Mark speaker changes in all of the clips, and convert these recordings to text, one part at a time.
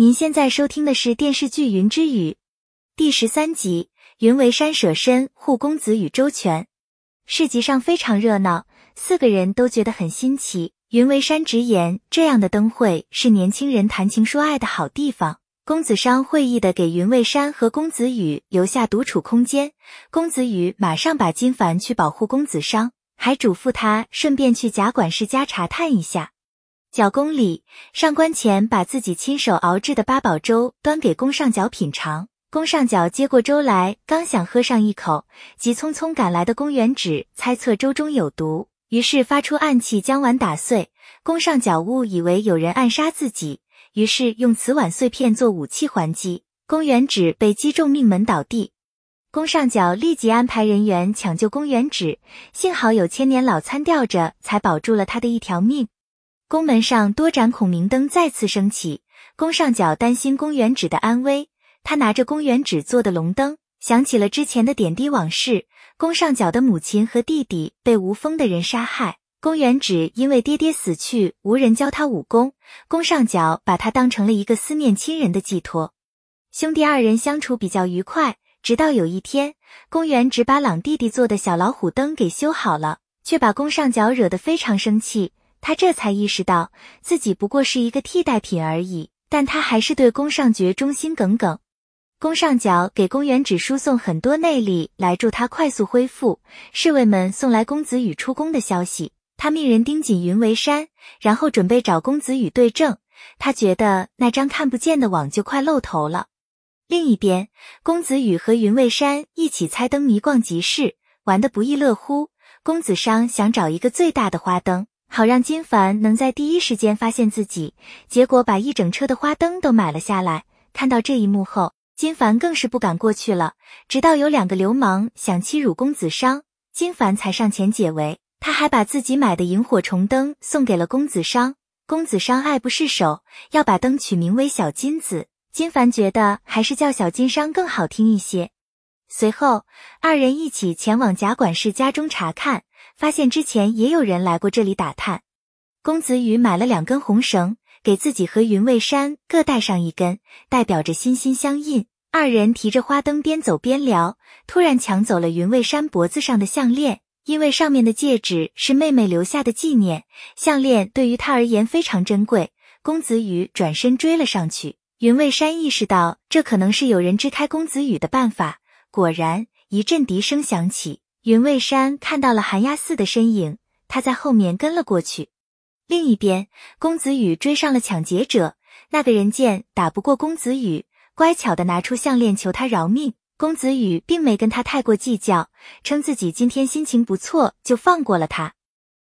Speaker 1: 您现在收听的是电视剧《云之羽》第十三集，云为山舍身护公子羽周全。市集上非常热闹，四个人都觉得很新奇。云为山直言，这样的灯会是年轻人谈情说爱的好地方。公子商会意的给云为山和公子羽留下独处空间。公子羽马上把金凡去保护公子商，还嘱咐他顺便去贾管事家查探一下。角宫里，上官浅把自己亲手熬制的八宝粥端给宫上角品尝。宫上角接过粥来，刚想喝上一口，急匆匆赶来的宫元直猜测粥中有毒，于是发出暗器将碗打碎。宫上角误以为有人暗杀自己，于是用瓷碗碎片做武器还击。宫元直被击中命门倒地，宫上角立即安排人员抢救宫元直，幸好有千年老参吊着，才保住了他的一条命。宫门上多盏孔明灯再次升起，宫上角担心宫元直的安危，他拿着宫元直做的龙灯，想起了之前的点滴往事。宫上角的母亲和弟弟被无风的人杀害，宫元直因为爹爹死去，无人教他武功，宫上角把他当成了一个思念亲人的寄托。兄弟二人相处比较愉快，直到有一天，宫元直把朗弟弟做的小老虎灯给修好了，却把宫上角惹得非常生气。他这才意识到自己不过是一个替代品而已，但他还是对宫上角忠心耿耿。宫上角给宫元直输送很多内力来助他快速恢复。侍卫们送来公子羽出宫的消息，他命人盯紧云为山，然后准备找公子羽对证。他觉得那张看不见的网就快露头了。另一边，公子羽和云为山一起猜灯谜逛集市，玩得不亦乐乎。公子商想找一个最大的花灯。好让金凡能在第一时间发现自己，结果把一整车的花灯都买了下来。看到这一幕后，金凡更是不敢过去了。直到有两个流氓想欺辱公子商，金凡才上前解围。他还把自己买的萤火虫灯送给了公子商。公子商爱不释手，要把灯取名为小金子。金凡觉得还是叫小金商更好听一些。随后，二人一起前往贾管事家中查看。发现之前也有人来过这里打探。公子羽买了两根红绳，给自己和云未山各带上一根，代表着心心相印。二人提着花灯边走边聊，突然抢走了云未山脖子上的项链，因为上面的戒指是妹妹留下的纪念，项链对于他而言非常珍贵。公子羽转身追了上去，云未山意识到这可能是有人支开公子羽的办法，果然一阵笛声响起。云未山看到了寒鸦寺的身影，他在后面跟了过去。另一边，公子羽追上了抢劫者，那个人见打不过公子羽，乖巧的拿出项链求他饶命。公子羽并没跟他太过计较，称自己今天心情不错，就放过了他。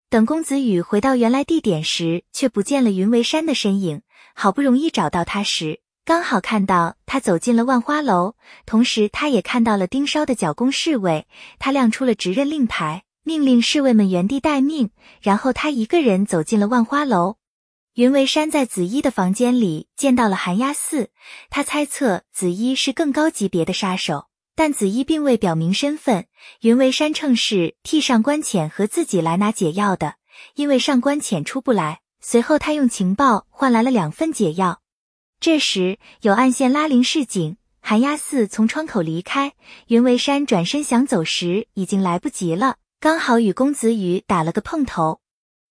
Speaker 1: 等公子羽回到原来地点时，却不见了云为山的身影。好不容易找到他时，刚好看到他走进了万花楼，同时他也看到了盯梢的角宫侍卫。他亮出了执刃令牌，命令侍卫们原地待命。然后他一个人走进了万花楼。云为山在紫衣的房间里见到了寒鸦寺，他猜测紫衣是更高级别的杀手，但紫衣并未表明身份。云为山称是替上官浅和自己来拿解药的，因为上官浅出不来。随后他用情报换来了两份解药。这时有暗线拉铃示警，寒鸦寺从窗口离开。云为山转身想走时，已经来不及了，刚好与公子羽打了个碰头。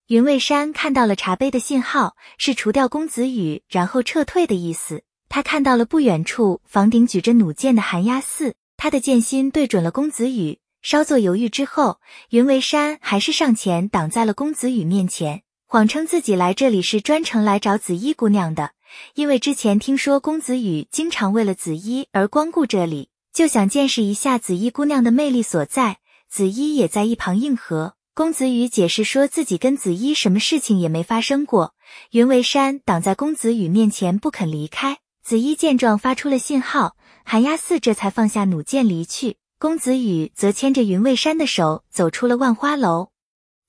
Speaker 1: 云为山看到了茶杯的信号，是除掉公子羽然后撤退的意思。他看到了不远处房顶举着弩箭的寒鸦寺，他的箭心对准了公子羽。稍作犹豫之后，云为山还是上前挡在了公子羽面前，谎称自己来这里是专程来找紫衣姑娘的。因为之前听说公子羽经常为了紫衣而光顾这里，就想见识一下紫衣姑娘的魅力所在。紫衣也在一旁应和。公子羽解释说自己跟紫衣什么事情也没发生过。云为山挡在公子羽面前不肯离开。紫衣见状发出了信号，寒鸦寺这才放下弩箭离去。公子羽则牵着云为山的手走出了万花楼。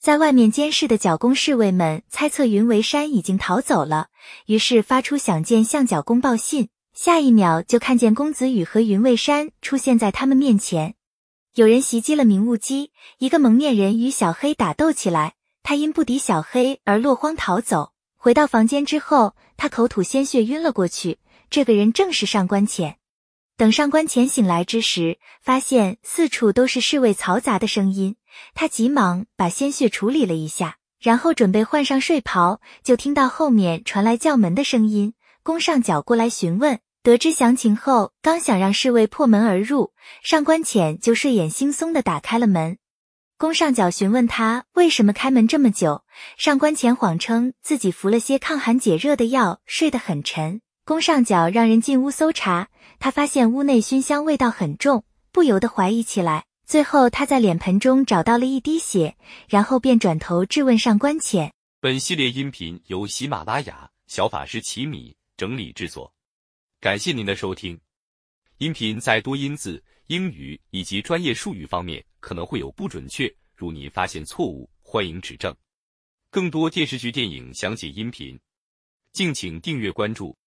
Speaker 1: 在外面监视的角宫侍卫们猜测云为山已经逃走了，于是发出响箭向角宫报信。下一秒就看见公子羽和云为山出现在他们面前。有人袭击了明雾姬，一个蒙面人与小黑打斗起来，他因不敌小黑而落荒逃走。回到房间之后，他口吐鲜血晕了过去。这个人正是上官浅。等上官浅醒来之时，发现四处都是侍卫嘈杂的声音，他急忙把鲜血处理了一下，然后准备换上睡袍，就听到后面传来叫门的声音。宫上角过来询问，得知详情后，刚想让侍卫破门而入，上官浅就睡眼惺忪的打开了门。宫上角询问他为什么开门这么久，上官浅谎称自己服了些抗寒解热的药，睡得很沉。宫上角让人进屋搜查，他发现屋内熏香味道很重，不由得怀疑起来。最后他在脸盆中找到了一滴血，然后便转头质问上官浅。
Speaker 2: 本系列音频由喜马拉雅小法师奇米。整理制作，感谢您的收听。音频在多音字、英语以及专业术语方面可能会有不准确，如您发现错误，欢迎指正。更多电视剧、电影详解音频，敬请订阅关注。